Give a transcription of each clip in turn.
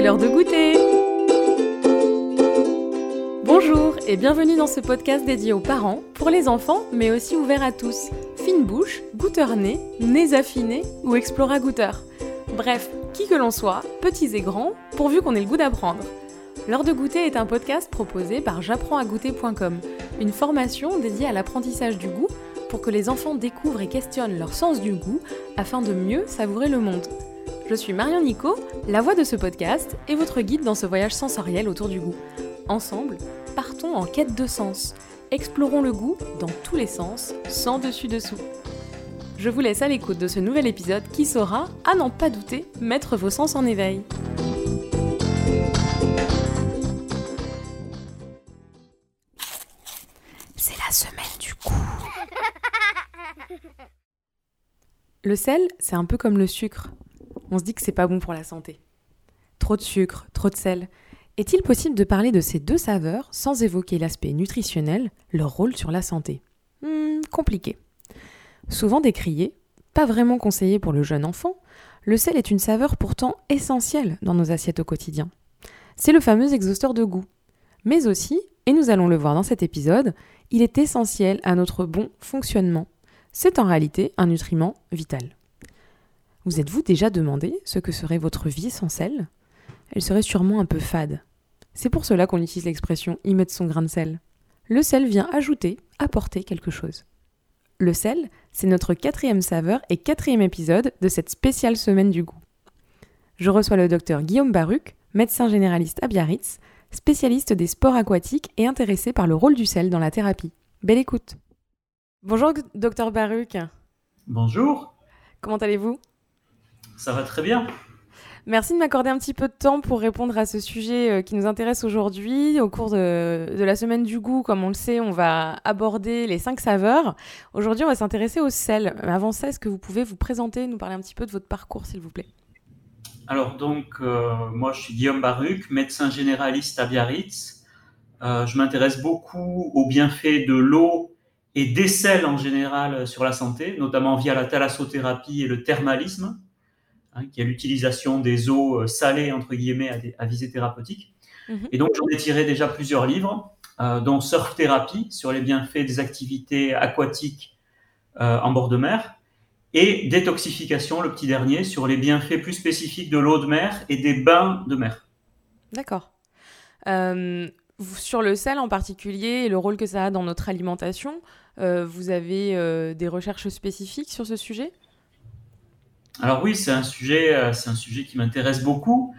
l'heure de goûter Bonjour et bienvenue dans ce podcast dédié aux parents, pour les enfants, mais aussi ouvert à tous. Fine bouche, goûteur nez, nez affinés ou explora goûteur. Bref, qui que l'on soit, petits et grands, pourvu qu'on ait le goût d'apprendre. L'heure de goûter est un podcast proposé par j'apprends-à-goûter.com, une formation dédiée à l'apprentissage du goût pour que les enfants découvrent et questionnent leur sens du goût afin de mieux savourer le monde. Je suis Marion Nico, la voix de ce podcast et votre guide dans ce voyage sensoriel autour du goût. Ensemble, partons en quête de sens. Explorons le goût dans tous les sens, sans dessus-dessous. Je vous laisse à l'écoute de ce nouvel épisode qui saura, à n'en pas douter, mettre vos sens en éveil. C'est la semaine du goût. Le sel, c'est un peu comme le sucre on se dit que c'est pas bon pour la santé. Trop de sucre, trop de sel. Est-il possible de parler de ces deux saveurs sans évoquer l'aspect nutritionnel, leur rôle sur la santé? Hmm, Compliqué. Souvent décrié, pas vraiment conseillé pour le jeune enfant, le sel est une saveur pourtant essentielle dans nos assiettes au quotidien. C'est le fameux exhausteur de goût. Mais aussi, et nous allons le voir dans cet épisode, il est essentiel à notre bon fonctionnement. C'est en réalité un nutriment vital. Vous êtes-vous déjà demandé ce que serait votre vie sans sel? Elle serait sûrement un peu fade. C'est pour cela qu'on utilise l'expression y mettre son grain de sel. Le sel vient ajouter, apporter quelque chose. Le sel, c'est notre quatrième saveur et quatrième épisode de cette spéciale semaine du goût. Je reçois le docteur Guillaume Baruc, médecin généraliste à Biarritz, spécialiste des sports aquatiques et intéressé par le rôle du sel dans la thérapie. Belle écoute. Bonjour docteur Baruc. Bonjour. Comment allez-vous? Ça va très bien. Merci de m'accorder un petit peu de temps pour répondre à ce sujet euh, qui nous intéresse aujourd'hui. Au cours de, la semaine du goût, comme on le sait, on va aborder les cinq saveurs. Aujourd'hui, on va s'intéresser au sel. Avant ça, est-ce que vous pouvez vous présenter, nous parler un petit peu de votre parcours, s'il vous plaît? Alors, donc, euh, moi, je suis Guillaume Baruc, médecin généraliste à Biarritz. Euh, je m'intéresse beaucoup aux bienfaits de l'eau et des sels en général sur la santé, notamment via la thalassothérapie et le thermalisme. Hein, qui est l'utilisation des eaux euh, salées, entre guillemets, à, visée thérapeutique. Mhm. Et donc, j'en ai tiré déjà plusieurs livres, euh, dont Surf Thérapie, sur les bienfaits des activités aquatiques euh, en bord de mer, et Détoxification, le petit dernier, sur les bienfaits plus spécifiques de l'eau de mer et des bains de mer. D'accord. sur le sel en particulier et le rôle que ça a dans notre alimentation, vous avez des recherches spécifiques sur ce sujet? Alors oui, c'est un sujet, euh, c'est un sujet qui m'intéresse beaucoup,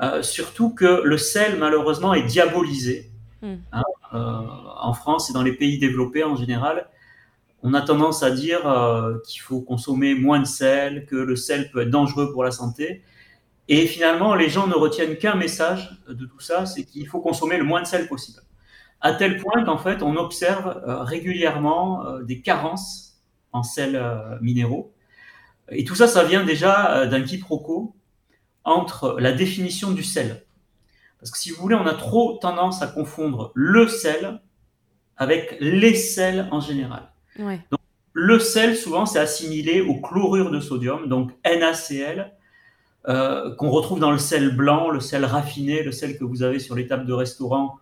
euh, surtout que le sel malheureusement est diabolisé. Hmm. Hein, euh, en France et dans les pays développés en général, on a tendance à dire qu'il faut consommer moins de sel, que le sel peut être dangereux pour la santé. Et finalement, les gens ne retiennent qu'un message de tout ça, c'est qu'il faut consommer le moins de sel possible. À tel point qu'en fait, on observe régulièrement des carences en sels minéraux. Et tout ça, ça vient déjà euh, d'un quiproquo entre la définition du sel. Parce que si vous voulez, on a trop tendance à confondre le sel avec les sels en général. Donc, le sel, souvent, c'est assimilé au chlorure de sodium, donc NaCl, euh, qu'on retrouve dans le sel blanc, le sel raffiné, le sel que vous avez sur les tables de restaurant.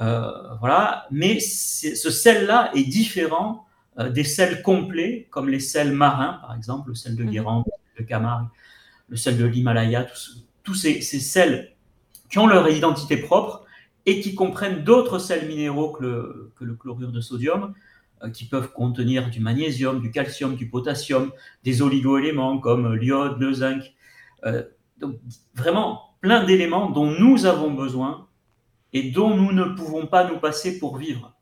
Euh, voilà. Mais ce sel-là est différent euh, des sels complets, comme les sels marins, par exemple, le sel de mhm. Guérande, le de Camargue, le sel de l'Himalaya, tous, ces, sels qui ont leur identité propre et qui comprennent d'autres sels minéraux que le, chlorure de sodium, euh, qui peuvent contenir du magnésium, du calcium, du potassium, des oligoéléments comme l'iode, le zinc. Euh, donc vraiment plein d'éléments dont nous avons besoin et dont nous ne pouvons pas nous passer pour vivre.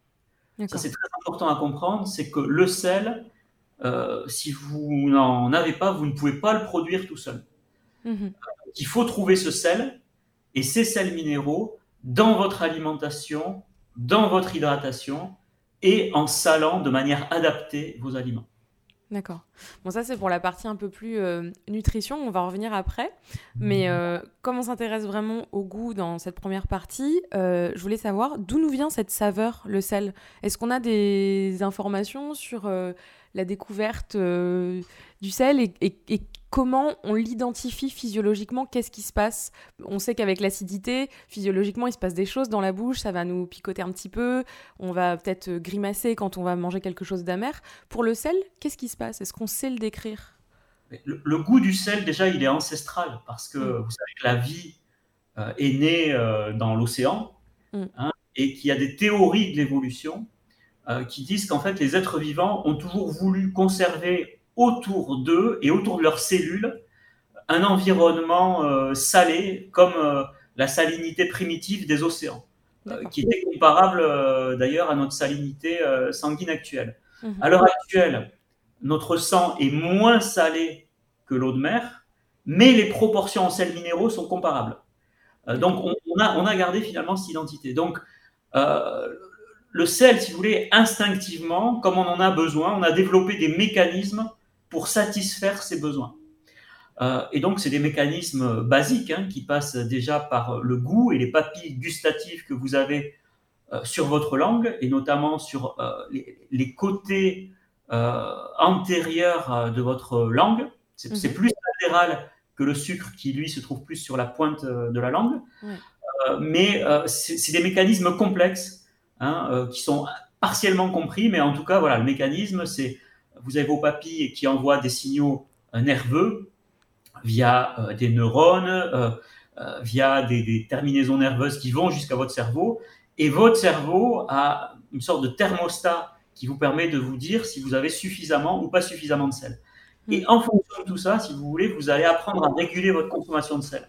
Ça, c'est très important à comprendre, c'est que le sel, euh, si vous n'en avez pas, vous ne pouvez pas le produire tout seul. Mhm. Il faut trouver ce sel et ces sels minéraux dans votre alimentation, dans votre hydratation et en salant de manière adaptée vos aliments. D'accord. Bon, ça, c'est pour la partie un peu plus euh, nutrition. On va revenir après. Mais euh, comme on s'intéresse vraiment au goût dans cette première partie, euh, je voulais savoir d'où nous vient cette saveur, le sel? Est-ce qu'on a des informations sur la découverte du sel et, comment on l'identifie physiologiquement Qu'est-ce qui se passe? On sait qu'avec l'acidité, physiologiquement, il se passe des choses dans la bouche, ça va nous picoter un petit peu, on va peut-être grimacer quand on va manger quelque chose d'amer. Pour le sel, qu'est-ce qui se passe? Est-ce qu'on sait le décrire? Le, goût du sel, déjà, il est ancestral parce que mm. vous savez que la vie euh, est née euh, dans l'océan mm. hein, et qu'il y a des théories de l'évolution euh, qui disent qu'en fait, les êtres vivants ont toujours voulu conserver autour d'eux et autour de leurs cellules un environnement salé comme la salinité primitive des océans, qui était comparable d'ailleurs à notre salinité sanguine actuelle. Mm-hmm. À l'heure actuelle, notre sang est moins salé que l'eau de mer, mais les proportions en sels minéraux sont comparables. Euh, donc, on, a, on, a, gardé finalement cette identité. Donc, euh, le sel, si vous voulez, instinctivement, comme on en a besoin, on a développé des mécanismes pour satisfaire ces besoins. Euh, et donc, c'est des mécanismes basiques hein, qui passent déjà par le goût et les papilles gustatives que vous avez sur votre langue, et notamment sur les, les, côtés euh, antérieure euh, de votre langue. C'est mhm. plus latéral que le sucre qui, lui, se trouve plus sur la pointe euh, de la langue. mais c'est des mécanismes complexes hein, qui sont partiellement compris, mais en tout cas, voilà, le mécanisme, c'est vous avez vos papilles qui envoient des signaux nerveux via des neurones, via des, des, terminaisons nerveuses qui vont jusqu'à votre cerveau, et votre cerveau a une sorte de thermostat qui vous permet de vous dire si vous avez suffisamment ou pas suffisamment de sel. Et en fonction de tout ça, si vous voulez, vous allez apprendre à réguler votre consommation de sel.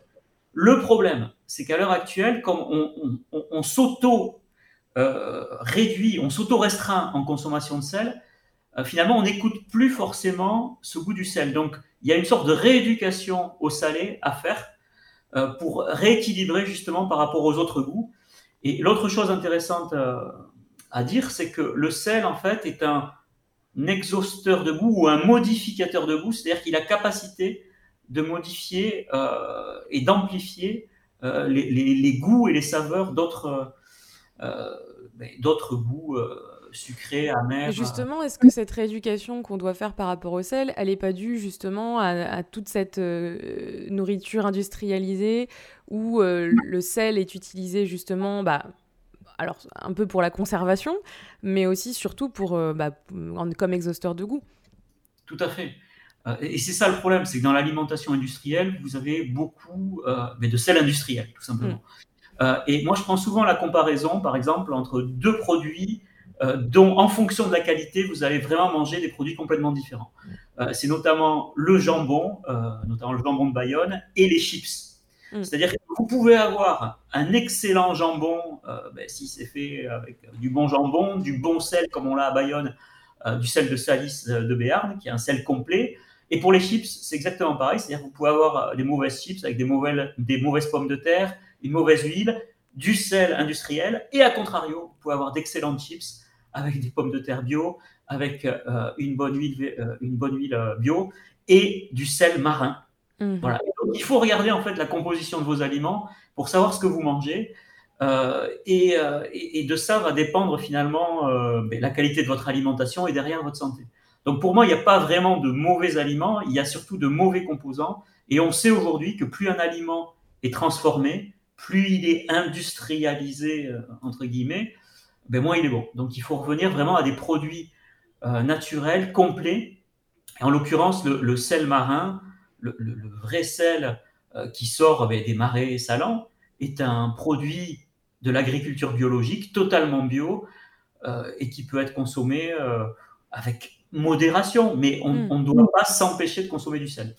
Le problème, c'est qu'à l'heure actuelle, comme on, s'auto euh, réduit, on s'auto restreint en consommation de sel, euh, finalement, on n'écoute plus forcément ce goût du sel. Donc, il y a une sorte de rééducation au salé à faire euh, pour rééquilibrer justement par rapport aux autres goûts. Et l'autre chose intéressante à dire, c'est que le sel, en fait, est un exhausteur de goût ou un modificateur de goût, c'est-à-dire qu'il a capacité de modifier euh, et d'amplifier euh, les, goûts et les saveurs d'autres euh, ben, d'autres goûts sucrés, amers. justement, est-ce que cette rééducation qu'on doit faire par rapport au sel, elle n'est pas due justement à, toute cette nourriture industrialisée où le sel est utilisé justement bah, alors un peu pour la conservation, mais aussi surtout pour, euh, bah, comme exhausteur de goût? Tout à fait. Euh, et c'est ça le problème, c'est que dans l'alimentation industrielle, vous avez beaucoup euh, mais de sel industriel, tout simplement. Mm. et moi, je prends souvent la comparaison, par exemple, entre deux produits dont, en fonction de la qualité, vous allez vraiment manger des produits complètement différents. c'est notamment le jambon, notamment le jambon de Bayonne, et les chips. Mm. C'est-à-dire que vous pouvez avoir un excellent jambon, euh, ben, si c'est fait avec du bon jambon, du bon sel comme on l'a à Bayonne, euh, du sel de Salis euh, de Béarn, qui est un sel complet. Et pour les chips, c'est exactement pareil. C'est-à-dire que vous pouvez avoir des mauvaises chips avec des mauvaises, des mauvaises pommes de terre, une mauvaise huile, du sel industriel. Et à contrario, vous pouvez avoir d'excellentes chips avec des pommes de terre bio, avec une bonne huile, une bonne huile bio et du sel marin. Mm. Voilà. il faut regarder en fait la composition de vos aliments pour savoir ce que vous mangez. Euh, euh, et, de ça va dépendre finalement euh, ben, la qualité de votre alimentation et derrière votre santé. Donc pour moi, il n'y a pas vraiment de mauvais aliments, il y a surtout de mauvais composants. Et on sait aujourd'hui que plus un aliment est transformé, plus il est industrialisé, entre guillemets, ben moins il est bon. Donc il faut revenir vraiment à des produits naturels, complets. Et en l'occurrence, le, sel marin, le, vrai sel euh, qui sort des marais salants est un produit de l'agriculture biologique totalement bio euh, et qui peut être consommé euh, avec modération, mais on hmm. ne doit pas s'empêcher de consommer du sel.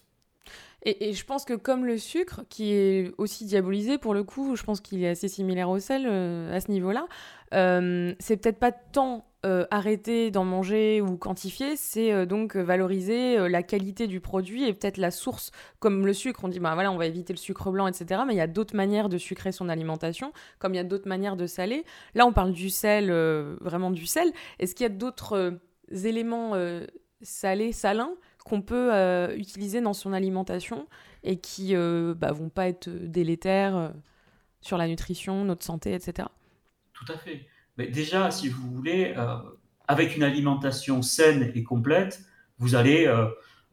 Et, je pense que comme le sucre, qui est aussi diabolisé pour le coup, je pense qu'il est assez similaire au sel à ce niveau-là, c'est peut-être pas tant euh, arrêter d'en manger ou quantifier, c'est euh, donc valoriser euh, la qualité du produit et peut-être la source, comme le sucre. On dit, bah voilà, on va éviter le sucre blanc, etc. Mais il y a d'autres manières de sucrer son alimentation, comme il y a d'autres manières de saler. Là, on parle du sel, vraiment du sel. Est-ce qu'il y a d'autres éléments salés, salins, qu'on peut utiliser dans son alimentation et qui bah, vont pas être délétères sur la nutrition, notre santé, etc. Tout à fait. Mais déjà, si vous voulez, euh, avec une alimentation saine et complète, vous allez euh,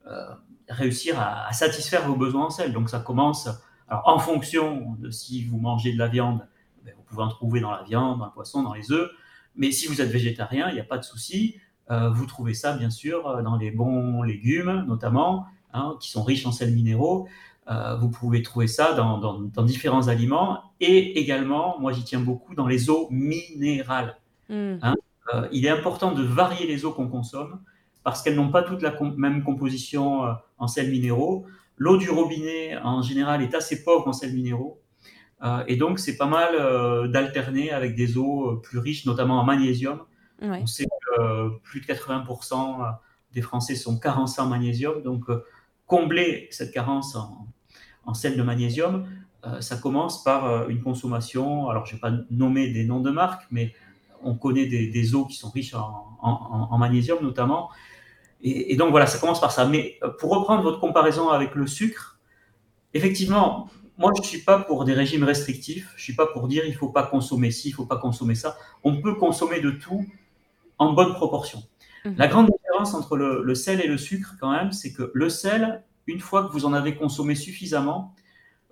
euh, réussir à, satisfaire vos besoins en sel. Donc ça commence, alors en fonction de si vous mangez de la viande, ben, vous pouvez en trouver dans la viande, dans le poisson, dans les œufs. Mais si vous êtes végétarien, il n'y a pas de souci. Euh, vous trouvez ça, bien sûr, dans les bons légumes, notamment, hein, qui sont riches en sels minéraux. Euh, vous pouvez trouver ça dans, différents aliments et également, moi j'y tiens beaucoup, dans les eaux minérales. Hmm. Hein. Euh, il est important de varier les eaux qu'on consomme parce qu'elles n'ont pas toutes la même composition euh, en sels minéraux. L'eau du robinet, en général, est assez pauvre en sels minéraux. et donc, c'est pas mal d'alterner avec des eaux plus riches, notamment en magnésium. On sait plus de 80% des Français sont carencés en magnésium. Donc, combler cette carence en, sel de magnésium, euh, ça commence par euh, une consommation, alors je ne vais pas nommer des noms de marques, mais on connaît des, eaux qui sont riches en, magnésium notamment. Et, donc voilà, ça commence par ça. Mais euh, pour reprendre votre comparaison avec le sucre, effectivement, moi je ne suis pas pour des régimes restrictifs, je ne suis pas pour dire il ne faut pas consommer ci, il ne faut pas consommer ça. On peut consommer de tout en bonne proportion. Mmh. La grande différence entre le sel et le sucre quand même, c'est que le sel, une fois que vous en avez consommé suffisamment,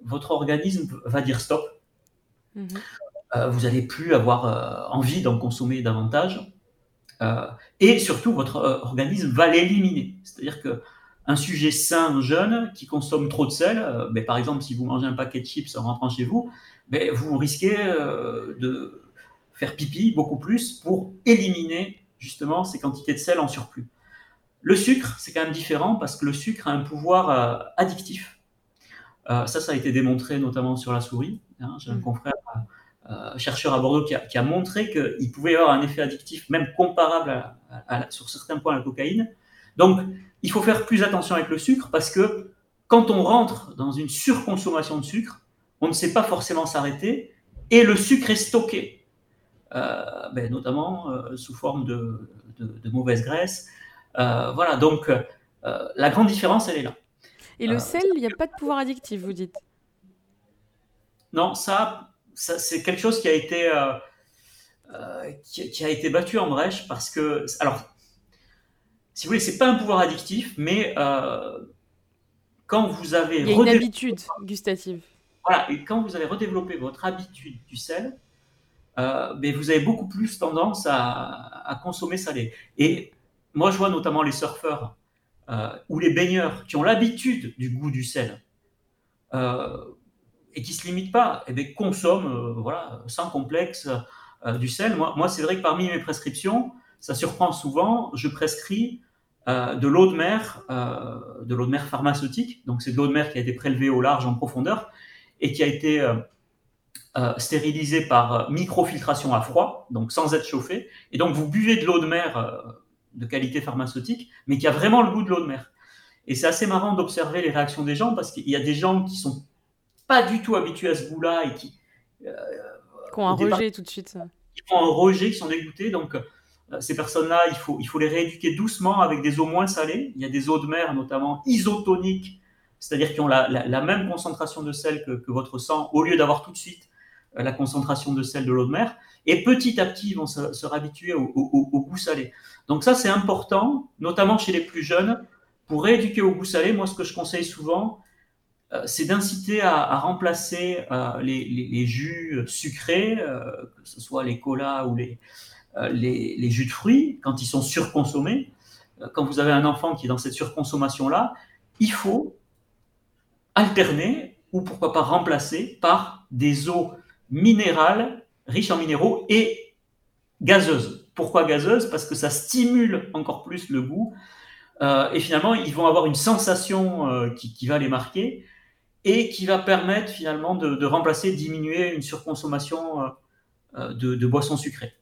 votre organisme va dire stop. Mhm. Euh, vous n'allez plus avoir euh, envie d'en consommer davantage. Euh, et surtout, votre organisme va l'éliminer. C'est-à-dire que un sujet sain, jeune, qui consomme trop de sel, ben, par exemple, si vous mangez un paquet de chips en rentrant chez vous, ben, vous risquez de faire pipi beaucoup plus pour éliminer justement ces quantités de sel en surplus. Le sucre, c'est quand même différent parce que le sucre a un pouvoir euh, addictif. Euh, ça, ça a été démontré notamment sur la souris. Hein. J'ai un mm. confrère euh, chercheur à Bordeaux qui a, montré qu'il pouvait y avoir un effet addictif, même comparable sur certains points à la cocaïne. Donc, il faut faire plus attention avec le sucre parce que quand on rentre dans une surconsommation de sucre, on ne sait pas forcément s'arrêter et le sucre est stocké, ben, notamment sous forme de, de mauvaise graisse. Euh, voilà, donc euh, la grande différence, elle est là. Et le euh, sel, il n'y a pas de pouvoir addictif, vous dites? Non, ça, c'est quelque chose qui a été qui, a été battu en brèche parce que, alors, si vous voulez, c'est pas un pouvoir addictif, mais quand vous avez il y a une habitude gustative. Voilà, et quand vous avez redéveloppé votre habitude du sel, mais vous avez beaucoup plus tendance à, consommer salé. Et moi, je vois notamment les surfeurs euh, ou les baigneurs qui ont l'habitude du goût du sel euh, et qui ne se limitent pas, et bien, consomment euh, sans complexe du sel. Moi c'est vrai que parmi mes prescriptions, ça surprend souvent, je prescris de l'eau de mer, de l'eau de mer pharmaceutique. Donc, c'est de l'eau de mer qui a été prélevée au large en profondeur et qui a été stérilisée par microfiltration à froid, donc sans être chauffée. Et donc, vous buvez de l'eau de mer de qualité pharmaceutique, mais qui a vraiment le goût de l'eau de mer. Et c'est assez marrant d'observer les réactions des gens parce qu'il y a des gens qui sont pas du tout habitués à ce goût-là et qui, euh, qui ont un rejet tout de suite. Qui font un rejet, qui sont dégoûtés. Donc euh, ces personnes-là, il faut, il faut les rééduquer doucement avec des eaux moins salées. Il y a des eaux de mer, notamment isotoniques, c'est-à-dire qui ont la, même concentration de sel que, votre sang, au lieu d'avoir tout de suite euh, la concentration de sel de l'eau de mer. Et petit à petit, ils vont se, se réhabituer au, goût salé. Donc ça, c'est important, notamment chez les plus jeunes, pour rééduquer au goût salé. Moi, ce que je conseille souvent, euh, c'est d'inciter à, remplacer euh, les, jus sucrés, que ce soit les colas ou les, jus de fruits, quand ils sont surconsommés. Quand vous avez un enfant qui est dans cette surconsommation-là, il faut alterner ou pourquoi pas remplacer par des eaux minérales, riches en minéraux et gazeuses. Pourquoi gazeuse Parce que ça stimule encore plus le goût. Euh, et finalement, ils vont avoir une sensation euh, qui, va les marquer et qui va permettre finalement de, remplacer, diminuer une surconsommation euh, de, boissons sucrées.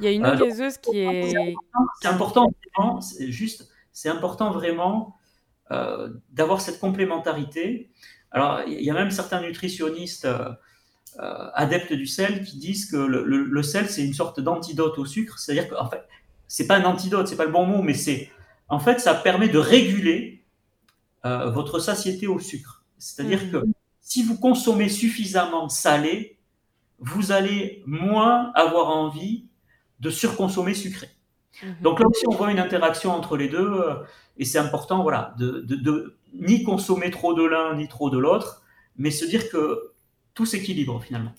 Il y a une eau gazeuse qui est. C'est important, c'est juste, c'est important vraiment d'avoir cette complémentarité. Alors, il y a même certains nutritionnistes euh, adeptes du sel qui disent que le, sel, c'est une sorte d'antidote au sucre. C'est-à-dire qu'en fait, c'est pas un antidote, c'est pas le bon mot, mais c'est, en fait, ça permet de réguler euh, votre satiété au sucre. C'est-à-dire mmh. que si vous consommez suffisamment salé, vous allez moins avoir envie de surconsommer sucré. Mmh. Donc là aussi, on voit une interaction entre les deux, euh, et c'est important, voilà, de, ni consommer trop de l'un ni trop de l'autre, mais se dire que tout s'équilibre finalement.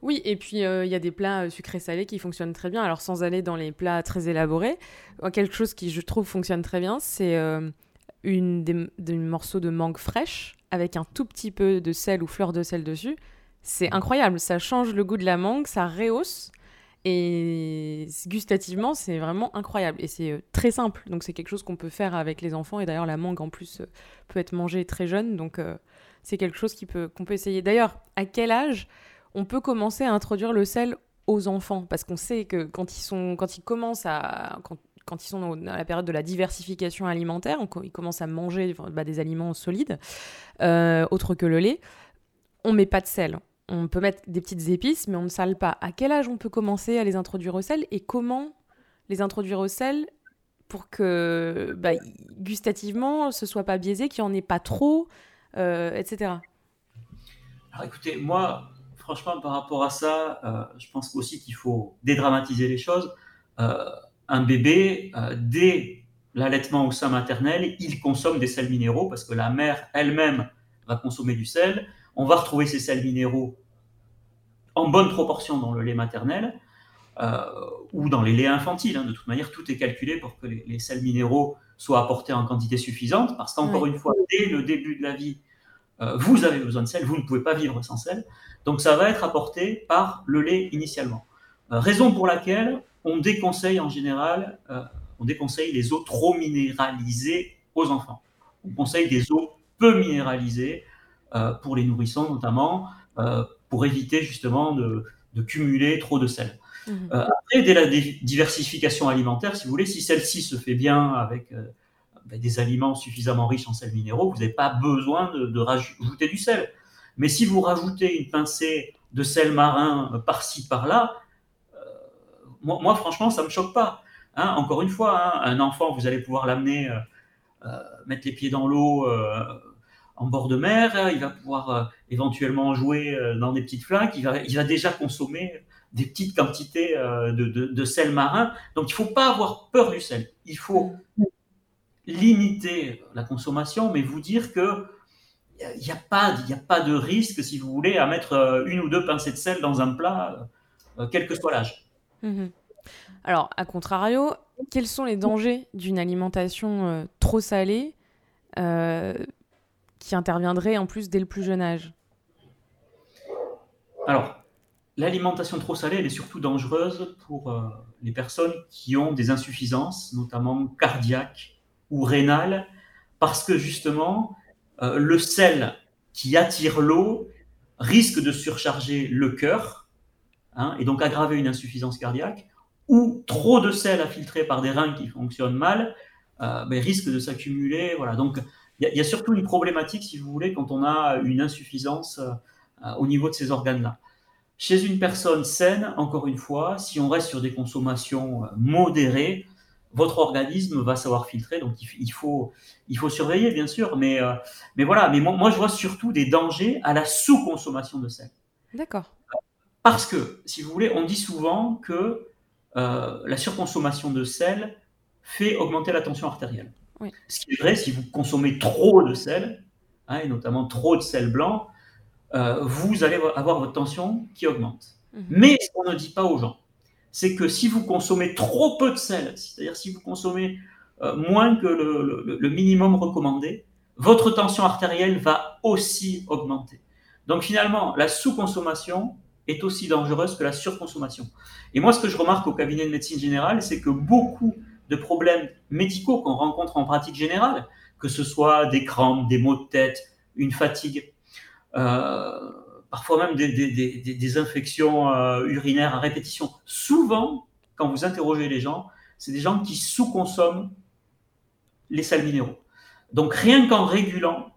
Oui, et puis il y a des plats sucrés salés qui fonctionnent très bien. Alors sans aller dans les plats très élaborés, quelque chose qui je trouve fonctionne très bien, c'est une des, morceaux de mangue fraîche avec un tout petit peu de sel ou fleur de sel dessus. C'est incroyable, ça change le goût de la mangue, ça rehausse. Et gustativement, c'est vraiment incroyable. Et c'est euh, très simple. Donc, c'est quelque chose qu'on peut faire avec les enfants. Et d'ailleurs, la mangue, en plus, euh, peut être mangée très jeune. Donc, euh, c'est quelque chose qu'on peut essayer. D'ailleurs, à quel âge on peut commencer à introduire le sel aux enfants? Parce qu'on sait que quand ils, sont, quand ils commencent à. Quand, ils sont dans la période de la diversification alimentaire, ils commencent à manger bah, des aliments solides, autres que le lait, on met pas de sel on peut mettre des petites épices, mais on ne sale pas. À quel âge on peut commencer à les introduire au sel et comment les introduire au sel pour que bah, gustativement ce soit pas biaisé, qu'il n'y en ait pas trop, euh, etc. Alors écoutez, moi, franchement, par rapport à ça, euh, je pense aussi qu'il faut dédramatiser les choses. Euh, un bébé, dès l'allaitement au sein maternel, il consomme des sels minéraux parce que la mère elle-même va consommer du sel on va retrouver ces sels minéraux en bonne proportion dans le lait maternel euh, ou dans les laits infantiles. Hein. De toute manière, tout est calculé pour que les, sels minéraux soient apportés en quantité suffisante, parce qu'encore une fois, dès le début de la vie, euh, vous avez besoin de sel, vous ne pouvez pas vivre sans sel. Donc ça va être apporté par le lait initialement. Euh, raison pour laquelle on déconseille en général, on déconseille les eaux trop minéralisées aux enfants. On conseille des eaux peu minéralisées, pour les nourrissons notamment, euh, pour éviter justement de, cumuler trop de sel. Euh, après, dès la diversification alimentaire, si vous voulez, si celle-ci se fait bien avec ben, des aliments suffisamment riches en sels minéraux, vous n'avez pas besoin de, rajouter du sel. Mais si vous rajoutez une pincée de sel marin par-ci, par-là, moi, franchement, ça ne me choque pas. Hein. encore une fois, hein, un enfant, vous allez pouvoir l'amener, mettre les pieds dans l'eau, en bord de mer, il va pouvoir euh, éventuellement jouer euh, dans des petites flaques, il va, déjà consommer des petites quantités euh, de, sel marin. Donc il ne faut pas avoir peur du sel. Il faut limiter la consommation, mais vous dire que il n'y a, pas, de risque, si vous voulez, à mettre une ou deux pincées de sel dans un plat, quel que soit l'âge. Mhm. Alors, à contrario, quels sont les dangers d'une alimentation trop salée qui interviendrait en plus dès le plus jeune âge Alors, l'alimentation trop salée, elle est surtout dangereuse pour euh, les personnes qui ont des insuffisances, notamment cardiaques ou rénales, parce que justement, euh, le sel qui attire l'eau risque de surcharger le cœur hein, et donc aggraver une insuffisance cardiaque, ou trop de sel à filtrer par des reins qui fonctionnent mal euh, ben, risque de s'accumuler. Voilà. Donc, il y, a surtout une problématique, si vous voulez, quand on a une insuffisance euh, au niveau de ces organes-là. Chez une personne saine, encore une fois, si on reste sur des consommations euh, modérées, votre organisme va savoir filtrer, donc il, faut, il faut surveiller, bien sûr, mais, euh, mais voilà, mais moi, je vois surtout des dangers à la sous-consommation de sel. D'accord. Parce que, si vous voulez, on dit souvent que la surconsommation de sel fait augmenter la tension artérielle. Ce qui est vrai, si vous consommez trop de sel, hein, et notamment trop de sel blanc, euh, vous allez avoir votre tension qui augmente. Mhm. Mais ce qu'on ne dit pas aux gens, c'est que si vous consommez trop peu de sel, c'est-à-dire si vous consommez euh, moins que le, minimum recommandé, votre tension artérielle va aussi augmenter. Donc finalement, la sous-consommation est aussi dangereuse que la surconsommation. Et moi, ce que je remarque au cabinet de médecine générale, c'est que beaucoup de problèmes médicaux qu'on rencontre en pratique générale, que ce soit des crampes, des maux de tête, une fatigue, euh, parfois même des, infections euh, urinaires à répétition. Souvent, quand vous interrogez les gens, c'est des gens qui sous-consomment les sels minéraux. Donc rien qu'en régulant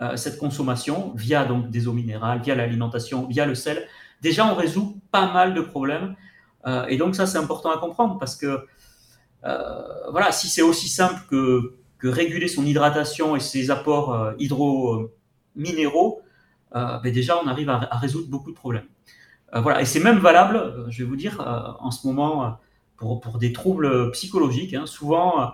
euh, cette consommation via donc des eaux minérales, via l'alimentation, via le sel, déjà on résout pas mal de problèmes. et donc ça c'est important à comprendre parce que voilà, si c'est aussi simple que, réguler son hydratation et ses apports euh, hydro-minéraux, euh, ben déjà on arrive à, résoudre beaucoup de problèmes. voilà, et c'est même valable, je vais vous dire, en ce moment, pour, des troubles psychologiques. Hein. souvent,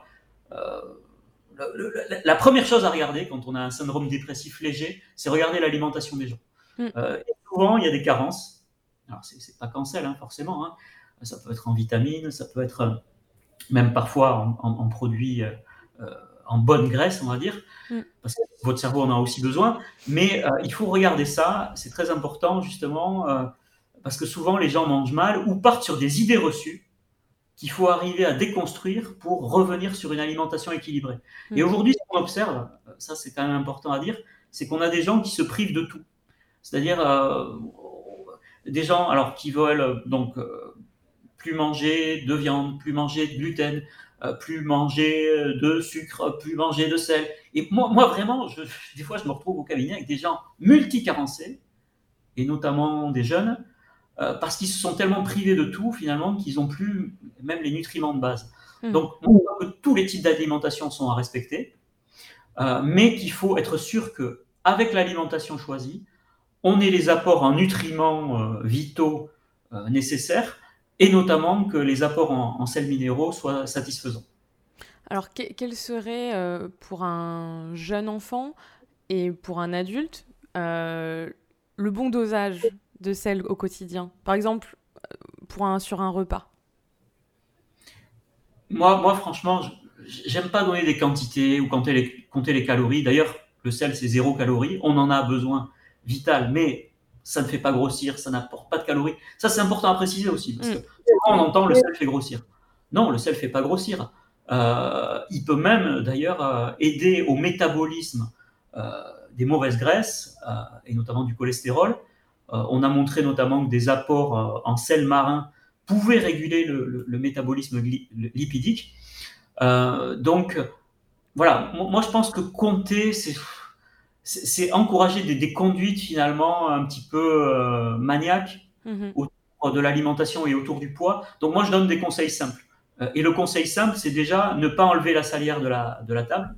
la première chose à regarder quand on a un syndrome dépressif léger, c'est regarder l'alimentation des gens. Mm. souvent, il y a des carences. Alors, c'est pas cancel, hein, forcément. Hein. Ça peut être en vitamines, ça peut être même parfois en, produits en bonne graisse, on va dire, mm. parce que votre cerveau en a aussi besoin. Mais il faut regarder ça, c'est très important justement, parce que souvent les gens mangent mal ou partent sur des idées reçues qu'il faut arriver à déconstruire pour revenir sur une alimentation équilibrée. Mm. Et aujourd'hui, ce qu'on observe, ça c'est quand même important à dire, c'est qu'on a des gens qui se privent de tout. C'est-à-dire euh, des gens alors qui veulent donc euh, plus manger de viande, plus manger de gluten, euh, plus manger de sucre, plus manger de sel. Et moi, moi vraiment, je, des fois, je me retrouve au cabinet avec des gens multicarencés, et notamment des jeunes, euh, parce qu'ils se sont tellement privés de tout finalement qu'ils n'ont plus même les nutriments de base. Hmm. Donc, on voit que tous les types d'alimentation sont à respecter, euh, mais qu'il faut être sûr que avec l'alimentation choisie, on ait les apports en nutriments euh, vitaux nécessaires et notamment que les apports en, sels minéraux soient satisfaisants. Alors, quel serait pour un jeune enfant et pour un adulte le bon dosage de sel au quotidien? Par exemple, euh, pour un, sur un repas moi, moi, franchement, j'aime pas donner des quantités ou compter les, compter les calories. D'ailleurs, le sel, c'est zéro calorie. On en a besoin vital, mais ça ne fait pas grossir, ça n'apporte pas de calories. Ça, c'est important à préciser aussi, parce que mm. on entend le sel fait grossir. Non, le sel fait pas grossir. Euh, il peut même, d'ailleurs, euh, aider au métabolisme des mauvaises graisses, et notamment du cholestérol, euh, on a montré notamment que des apports euh, en sel marin pouvaient réguler le, métabolisme lipidique. Euh, donc, voilà, moi je pense que compter, c'est encourager des, conduites finalement un petit peu maniaques mm-hmm. autour de l'alimentation et autour du poids. Donc moi je donne des conseils simples. et le conseil simple, c'est déjà ne pas enlever la salière de la, de la table,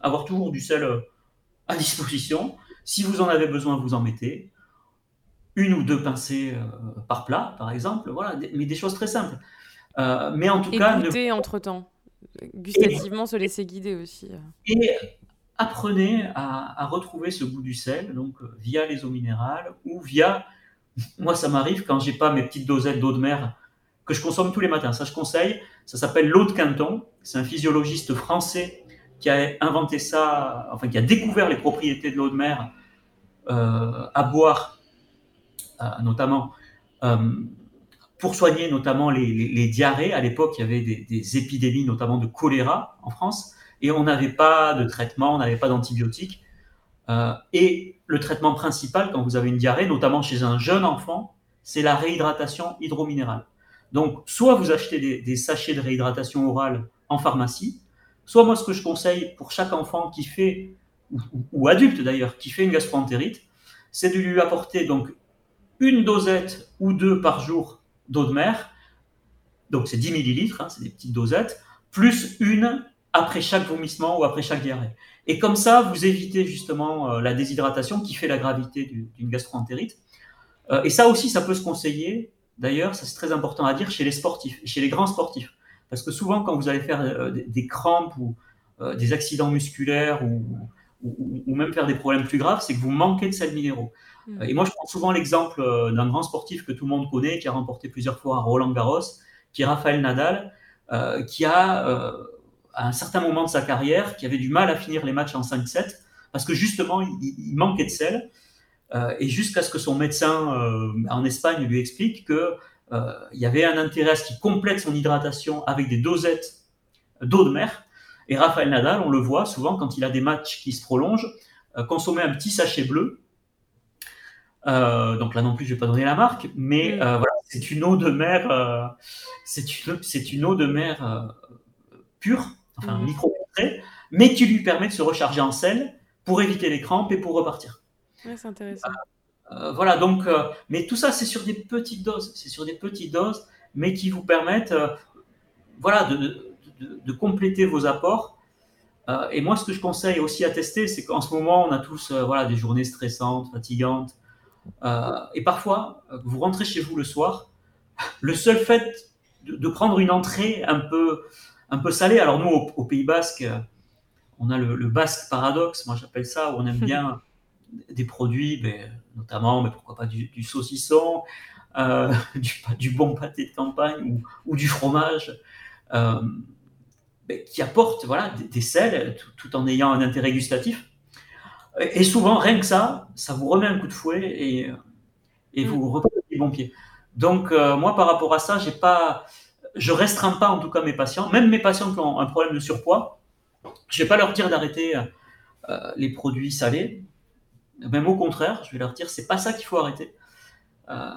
avoir toujours du sel à disposition. Si vous en avez besoin, vous en mettez une ou deux pincées euh, par plat, par exemple, voilà, mais des choses très simples. Euh, mais en tout cas, goûter entre temps, gustativement, se laisser guider aussi. Euh. Et apprenez à, retrouver ce goût du sel, donc via les eaux minérales ou via, moi ça m'arrive quand j'ai pas mes petites dosettes d'eau de mer que je consomme tous les matins. Ça je conseille. Ça s'appelle l'eau de Quinton. C'est un physiologiste français qui a inventé ça, enfin qui a découvert les propriétés de l'eau de mer à boire euh, notamment euh, pour soigner notamment les, diarrhées. À l'époque, il y avait des, épidémies, notamment de choléra en France, et on n'avait pas de traitement, on n'avait pas d'antibiotiques. Euh, et le traitement principal quand vous avez une diarrhée, notamment chez un jeune enfant, c'est la réhydratation hydrominérale. Donc, soit vous achetez des, sachets de réhydratation orale en pharmacie, soit moi, ce que je conseille pour chaque enfant qui fait, ou, adulte d'ailleurs, qui fait une gastroentérite, c'est de lui apporter donc une dosette ou deux par jour d'eau de mer, donc c'est 10 millilitres, hein, c'est des petites dosettes, plus une après chaque vomissement ou après chaque diarrhée. Et comme ça, vous évitez justement euh, la déshydratation qui fait la gravité d'une gastroentérite. Euh, et ça aussi, ça peut se conseiller, d'ailleurs, ça c'est très important à dire, chez les sportifs, chez les grands sportifs. Parce que souvent, quand vous allez faire euh, des, crampes ou des accidents musculaires ou, ou, même faire des problèmes plus graves, c'est que vous manquez de sels minéraux. Mm. Et moi, je prends souvent l'exemple d'un grand sportif que tout le monde connaît, qui a remporté plusieurs fois Roland Garros, qui est Raphaël Nadal, euh, qui a, euh, à un certain moment de sa carrière, qui avait du mal à finir les matchs en 5-7, parce que justement, il, manquait de sel, et jusqu'à ce que son médecin en Espagne lui explique que il y avait un intérêt à ce qu'il complète son hydratation avec des dosettes d'eau de mer. Et Raphaël Nadal, on le voit souvent quand il a des matchs qui se prolongent, consommer un petit sachet bleu. Euh, donc là non plus, je vais pas donner la marque, mais euh, voilà, c'est une eau de mer, euh, c'est une, c'est une eau de mer pure, enfin mmh. micro mais qui lui permet de se recharger en sel pour éviter les crampes et pour repartir. c'est intéressant. voilà, donc, mais tout ça, c'est sur des petites doses, c'est sur des petites doses, mais qui vous permettent, voilà, de, de, de, compléter vos apports. et moi, ce que je conseille aussi à tester, c'est qu'en ce moment, on a tous, voilà, des journées stressantes, fatigantes euh, et parfois, euh, vous rentrez chez vous le soir, le seul fait de, prendre une entrée un peu, un peu salée, alors nous, au, Pays Basque, on a le, basque paradoxe, moi j'appelle ça, où on aime bien des produits, ben, notamment, mais pourquoi pas du, saucisson, euh, du, bon pâté de campagne ou, du fromage, euh, ben, qui apportent voilà, des, sels tout, en ayant un intérêt gustatif. Et souvent, rien que ça, ça vous remet un coup de fouet et, et vous mm. reprenez les bons pieds. Donc, euh, moi, par rapport à ça, j'ai pas, je restreins pas en tout cas mes patients, même mes patients qui ont un problème de surpoids, je vais pas leur dire d'arrêter les produits salés, même au contraire, je vais leur dire, c'est pas ça qu'il faut arrêter. Euh,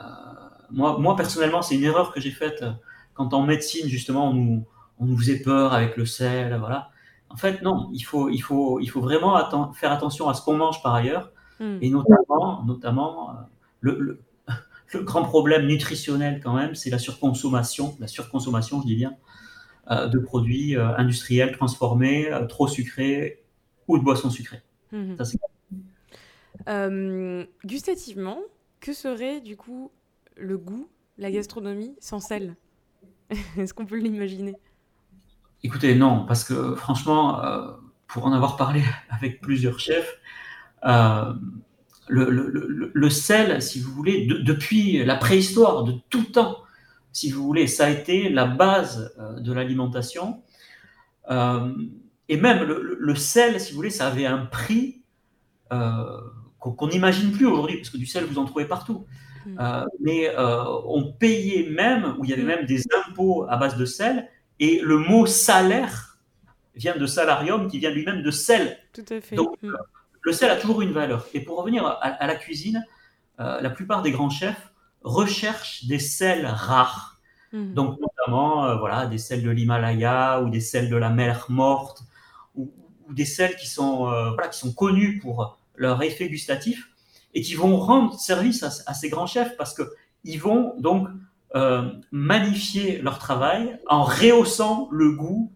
moi, moi, personnellement, c'est une erreur que j'ai faite euh, quand en médecine, justement, on nous, on nous faisait peur avec le sel, voilà. En fait, non, il faut, il faut, il faut vraiment faire attention à ce qu'on mange par ailleurs, hmm. et notamment, notamment euh, le, le, le, grand problème nutritionnel quand même, c'est la surconsommation, la surconsommation, je dis bien, de produits industriels transformés, trop sucrés ou de boissons sucrées. Ça, euh, gustativement, que serait du coup le goût, la gastronomie sans sel? Est-ce qu'on peut l'imaginer? Écoutez, non, parce que franchement, euh, pour en avoir parlé avec plusieurs chefs, euh, le, sel, si vous voulez, depuis la préhistoire, de tout temps, si vous voulez, ça a été la base de l'alimentation. et même le, sel, si vous voulez, ça avait un prix qu'on n'imagine plus aujourd'hui, parce que du sel, vous en trouvez partout. Mm. Euh, mais euh, on payait même, où il y avait mm. même des impôts à base de sel, et le mot salaire vient de salarium, qui vient lui-même de sel. Tout à fait. Donc, mm. Le sel a toujours une valeur. Et pour revenir à, la cuisine, euh, la plupart des grands chefs recherchent des sels rares. Donc, notamment, voilà, des sels de l'Himalaya ou des sels de la mer morte, ou, des sels qui sont, voilà, qui sont connus pour leur effet gustatif et qui vont rendre service à, ces grands chefs parce qu'ils vont donc euh, magnifier leur travail en rehaussant le goût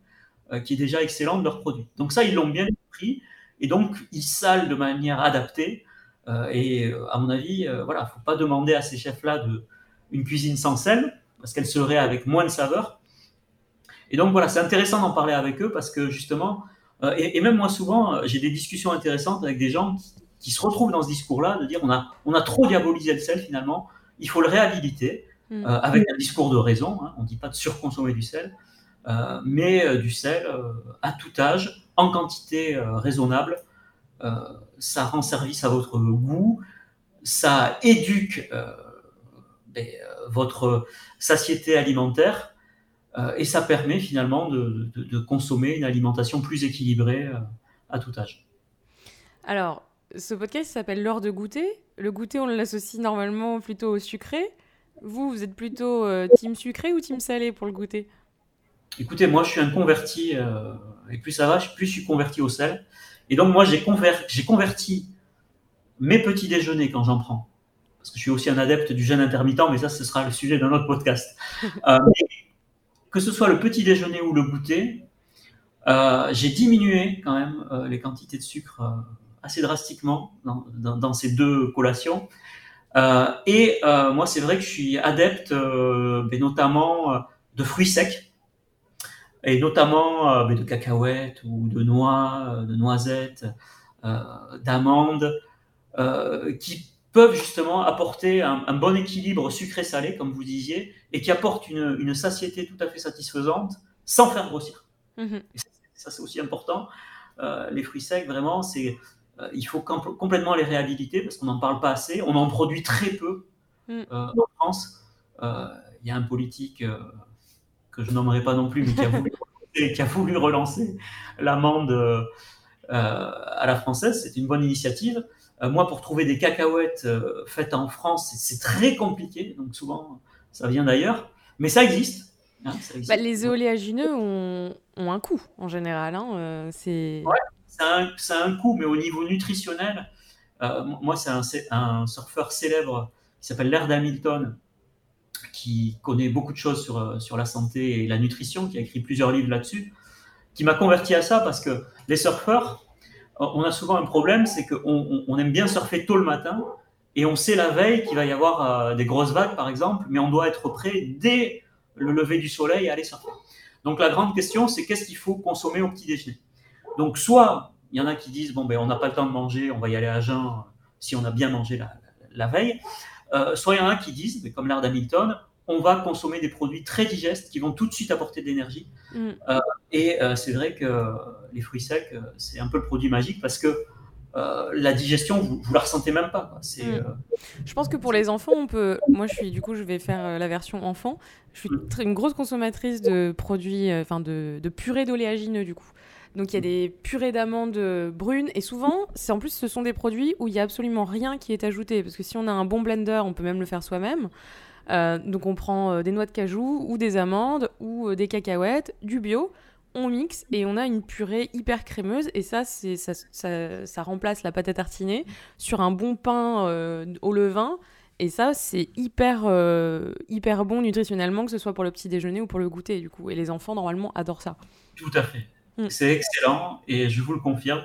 euh, qui est déjà excellent de leurs produits. Donc ça, ils l'ont bien compris et donc ils salent de manière adaptée. Euh, et à mon avis, voilà, faut pas demander à ces chefs-là de une cuisine sans sel parce qu'elle serait avec moins de saveur. Et donc voilà, c'est intéressant d'en parler avec eux parce que justement, euh, et, même moi, souvent, euh, j'ai des discussions intéressantes avec des gens qui, se retrouvent dans ce discours-là, de dire on a, on a trop diabolisé le sel finalement, il faut le réhabiliter, mm. euh, avec un discours de raison, hein. on ne dit pas de surconsommer du sel, mais du sel à tout âge, en quantité raisonnable, ça rend service à votre goût, ça éduque ben, votre satiété alimentaire, euh, et ça permet finalement de, consommer une alimentation plus équilibrée euh, à tout âge. Alors, ce podcast s'appelle L'heure de goûter. Le goûter, on l'associe normalement plutôt au sucré. Vous, vous êtes plutôt euh, team sucré ou team salé pour le goûter? Écoutez, moi, je suis un converti, et plus ça va, plus je suis converti au sel. Et donc, moi, j'ai converti mes petits déjeuners quand j'en prends. Parce que je suis aussi un adepte du jeûne intermittent, mais ça, ce sera le sujet d'un autre podcast que ce soit le petit déjeuner ou le goûter, euh, j'ai diminué quand même euh, les quantités de sucre euh, assez drastiquement dans, ces deux collations. et moi, c'est vrai que je suis adepte, notamment de fruits secs, et notamment ben, de cacahuètes ou de noix, de noisettes, d'amandes, qui peuvent justement apporter un, bon équilibre sucré-salé, comme vous disiez, et qui apportent une, satiété tout à fait satisfaisante sans faire grossir. Mhm. ça, c'est aussi important. Euh, les fruits secs, vraiment, c'est euh, il faut complètement les réhabiliter parce qu'on n'en parle pas assez. On en produit très peu mm. euh, en France. Il y a un politique que je nommerai pas non plus, mais qui a voulu, qui a voulu relancer l'amende à la française. C'est une bonne initiative. Euh, moi, pour trouver des cacahuètes euh, faites en France, c'est très compliqué. Donc souvent, ça vient d'ailleurs. Mais ça existe. Hein, bah, les oléagineux ont, ont, un coût en général. Hein, euh, c'est ça, a un coût, mais au niveau nutritionnel, moi, c'est un, un, surfeur célèbre qui s'appelle Laird Hamilton, qui connaît beaucoup de choses sur, sur la santé et la nutrition, qui a écrit plusieurs livres là-dessus, qui m'a converti à ça parce que les surfeurs, on a souvent un problème, c'est qu'on on aime bien surfer tôt le matin et on sait la veille qu'il va y avoir euh, des grosses vagues, par exemple, mais on doit être prêt dès le lever du soleil à aller surfer. Donc la grande question, c'est qu'est-ce qu'il faut consommer au petit déjeuner? Donc, soit il y en a qui disent bon, ben, on n'a pas le temps de manger, on va y aller à jeun si on a bien mangé la, veille. Euh, soit il y en a qui disent, mais comme l'art d'Hamilton, on va consommer des produits très digestes qui vont tout de suite apporter de l'énergie. Mm. Euh, et euh, c'est vrai que les fruits secs, c'est un peu le produit magique parce que la digestion, vous, vous la ressentez même pas. C'est, mm. Je pense que pour les enfants, on peut. Moi, je suis du coup, je vais faire la version enfant. Je suis mm. une grosse consommatrice de produits, enfin de, de purée d'oléagineux du coup. Donc il y a des purées d'amandes brunes et souvent, c'est en plus ce sont des produits où il y a absolument rien qui est ajouté parce que si on a un bon blender, on peut même le faire soi-même. Euh, donc on prend euh, des noix de cajou ou des amandes ou euh, des cacahuètes, du bio, on mixe et on a une purée hyper crémeuse et ça c'est ça, ça, remplace la pâte à tartiner sur un bon pain au levain et ça c'est hyper hyper bon nutritionnellement que ce soit pour le petit déjeuner ou pour le goûter du coup et les enfants normalement adorent ça. Tout à fait. Mm. C'est excellent et je vous le confirme.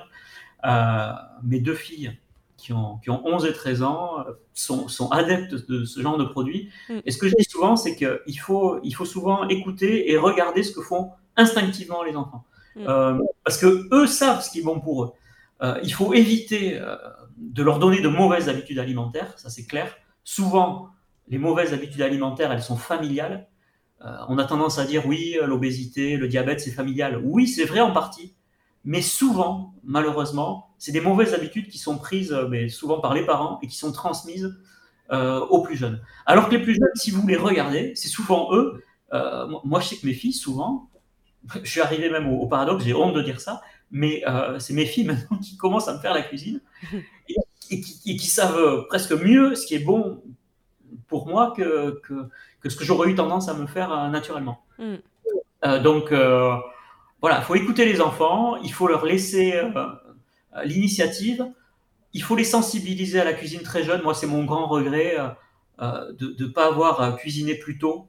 Euh, mes deux filles qui ont, qui ont 11 et 13 ans euh, sont, sont adeptes de ce genre de produits. Mm. Et ce que je dis souvent, c'est qu'il faut, il faut souvent écouter et regarder ce que font instinctivement les enfants. Mm. Euh, parce que eux savent ce qui est bon pour eux. il faut éviter de leur donner de mauvaises habitudes alimentaires, ça c'est clair. Souvent, les mauvaises habitudes alimentaires, elles sont familiales. Euh, on a tendance à dire oui, euh, l'obésité, le diabète, c'est familial. Oui, c'est vrai en partie, mais souvent, malheureusement, c'est des mauvaises habitudes qui sont prises euh, mais souvent par les parents et qui sont transmises aux plus jeunes. Alors que les plus jeunes, si vous les regardez, c'est souvent eux. moi, je sais que mes filles, souvent, je suis arrivé même au, paradoxe, j'ai honte de dire ça, mais c'est mes filles maintenant qui commencent à me faire la cuisine et, qui, savent presque mieux ce qui est bon pour moi que, que, ce que j'aurais eu tendance à me faire euh, naturellement. Mm. Euh, donc euh, voilà, il faut écouter les enfants, il faut leur laisser l'initiative, il faut les sensibiliser à la cuisine très jeune. Moi, c'est mon grand regret de ne pas avoir cuisiné plus tôt.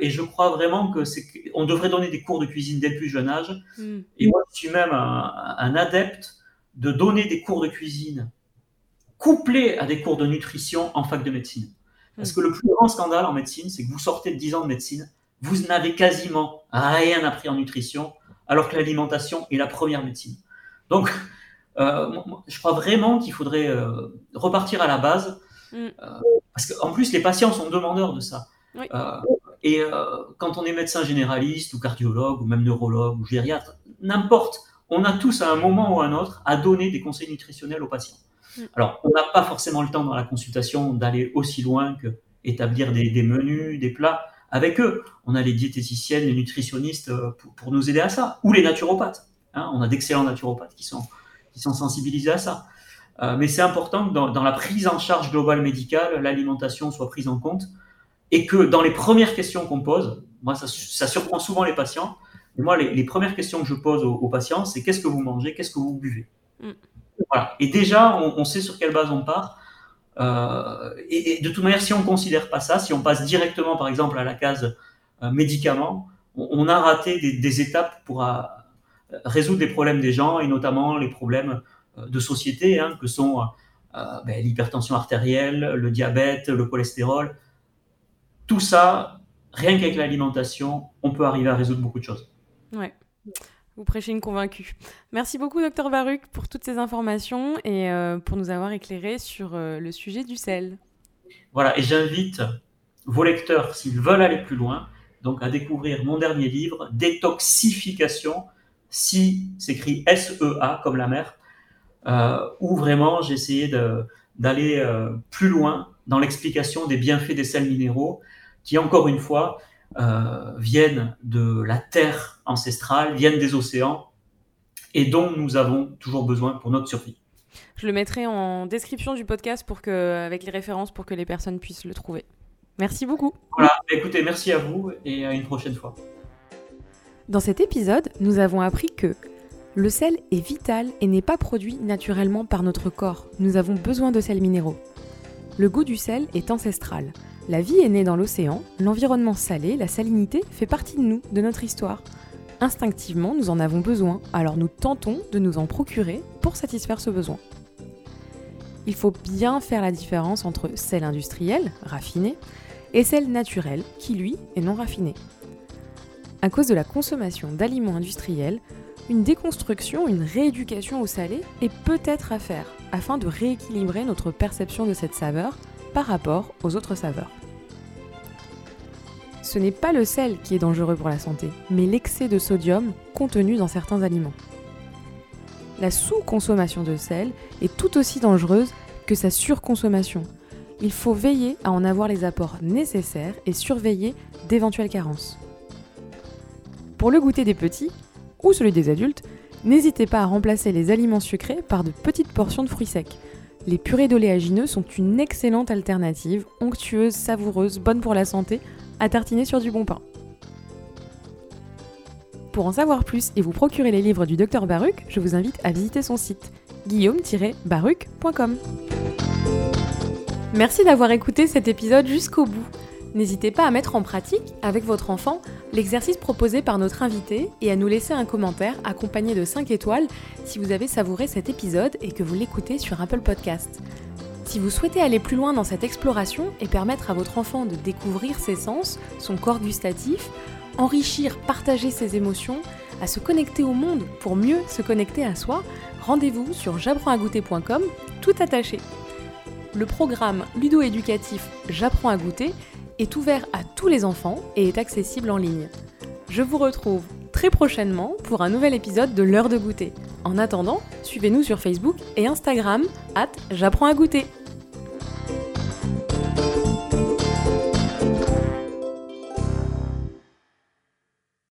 et je crois vraiment que c'est on devrait donner des cours de cuisine dès le plus jeune âge. Mm. Et moi, je suis même un, un, adepte de donner des cours de cuisine couplés à des cours de nutrition en fac de médecine. Parce que le plus grand scandale en médecine, c'est que vous sortez de 10 ans de médecine, vous n'avez quasiment rien appris en nutrition, alors que l'alimentation est la première médecine. Donc, euh, je crois vraiment qu'il faudrait euh, repartir à la base, mm. euh, parce qu'en plus, les patients sont demandeurs de ça. et quand on est médecin généraliste ou cardiologue ou même neurologue ou gériatre, n'importe, on a tous à un moment ou à un autre à donner des conseils nutritionnels aux patients. Mm. Alors, on n'a pas forcément le temps dans la consultation d'aller aussi loin que établir des, menus, des plats avec eux. On a les diététiciennes, les nutritionnistes euh, pour, nous aider à ça, ou les naturopathes. Hein. on a d'excellents naturopathes qui sont, sensibilisés à ça. Euh, mais c'est important que dans, la prise en charge globale médicale, l'alimentation soit prise en compte et que dans les premières questions qu'on pose, moi ça, surprend souvent les patients, moi les, premières questions que je pose aux, patients, c'est qu'est-ce que vous mangez, qu'est-ce que vous buvez? Mm. Et déjà, on, sait sur quelle base on part. Euh, et, de toute manière, si on ne considère pas ça, si on passe directement, par exemple, à la case euh, médicaments, on, a raté des, étapes pour euh, résoudre des problèmes des gens, et notamment les problèmes de société, hein, que sont ben, l'hypertension artérielle, le diabète, le cholestérol. Tout ça, rien qu'avec l'alimentation, on peut arriver à résoudre beaucoup de choses. Ouais. Vous prêchez une convaincue. Merci beaucoup, docteur Baruch, pour toutes ces informations et euh, pour nous avoir éclairé sur euh, le sujet du sel. Voilà, et j'invite vos lecteurs, s'ils veulent aller plus loin, donc à découvrir mon dernier livre, Détoxification, si s'écrit S-E-A comme la mer, euh, où vraiment j'ai essayé d'aller plus loin dans l'explication des bienfaits des sels minéraux, qui encore une fois viennent de la terre ancestrale, viennent des océans et dont nous avons toujours besoin pour notre survie. Je le mettrai en description du podcast pour que, avec les références pour que les personnes puissent le trouver. Merci beaucoup. Voilà, écoutez, merci à vous et à une prochaine fois. Dans cet épisode, nous avons appris que le sel est vital et n'est pas produit naturellement par notre corps. Nous avons besoin de sels minéraux. Le goût du sel est ancestral. La vie est née dans l'océan, l'environnement salé, la salinité fait partie de nous, de notre histoire. Instinctivement, nous en avons besoin, alors nous tentons de nous en procurer pour satisfaire ce besoin. Il faut bien faire la différence entre sel industriel, raffiné, et sel naturel, qui lui est non raffiné. À cause de la consommation d'aliments industriels, une déconstruction, une rééducation au salé est peut-être à faire afin de rééquilibrer notre perception de cette saveur par rapport aux autres saveurs. Ce n'est pas le sel qui est dangereux pour la santé, mais l'excès de sodium contenu dans certains aliments. La sous-consommation de sel est tout aussi dangereuse que sa surconsommation. Il faut veiller à en avoir les apports nécessaires et surveiller d'éventuelles carences. Pour le goûter des petits, ou celui des adultes, n'hésitez pas à remplacer les aliments sucrés par de petites portions de fruits secs. Les purées d'oléagineux sont une excellente alternative, onctueuse, savoureuse, bonne pour la santé, à tartiner sur du bon pain. Pour en savoir plus et vous procurer les livres du Dr Baruch, je vous invite à visiter son site guillaume-baruch.com. Merci d'avoir écouté cet épisode jusqu'au bout. N'hésitez pas à mettre en pratique, avec votre enfant, l'exercice proposé par notre invité et à nous laisser un commentaire accompagné de 5 étoiles si vous avez savouré cet épisode et que vous l'écoutez sur Apple Podcast. Si vous souhaitez aller plus loin dans cette exploration et permettre à votre enfant de découvrir ses sens, son corps gustatif, enrichir, partager ses émotions, à se connecter au monde pour mieux se connecter à soi, rendez-vous sur j'apprends-à-goûter.com, tout attaché. Le programme ludo-éducatif J'apprends à goûter est ouvert à tous les enfants et est accessible en ligne. Je vous retrouve très prochainement pour un nouvel épisode de l'heure de goûter. En attendant, suivez-nous sur Facebook et Instagram, at j'apprends à goûter.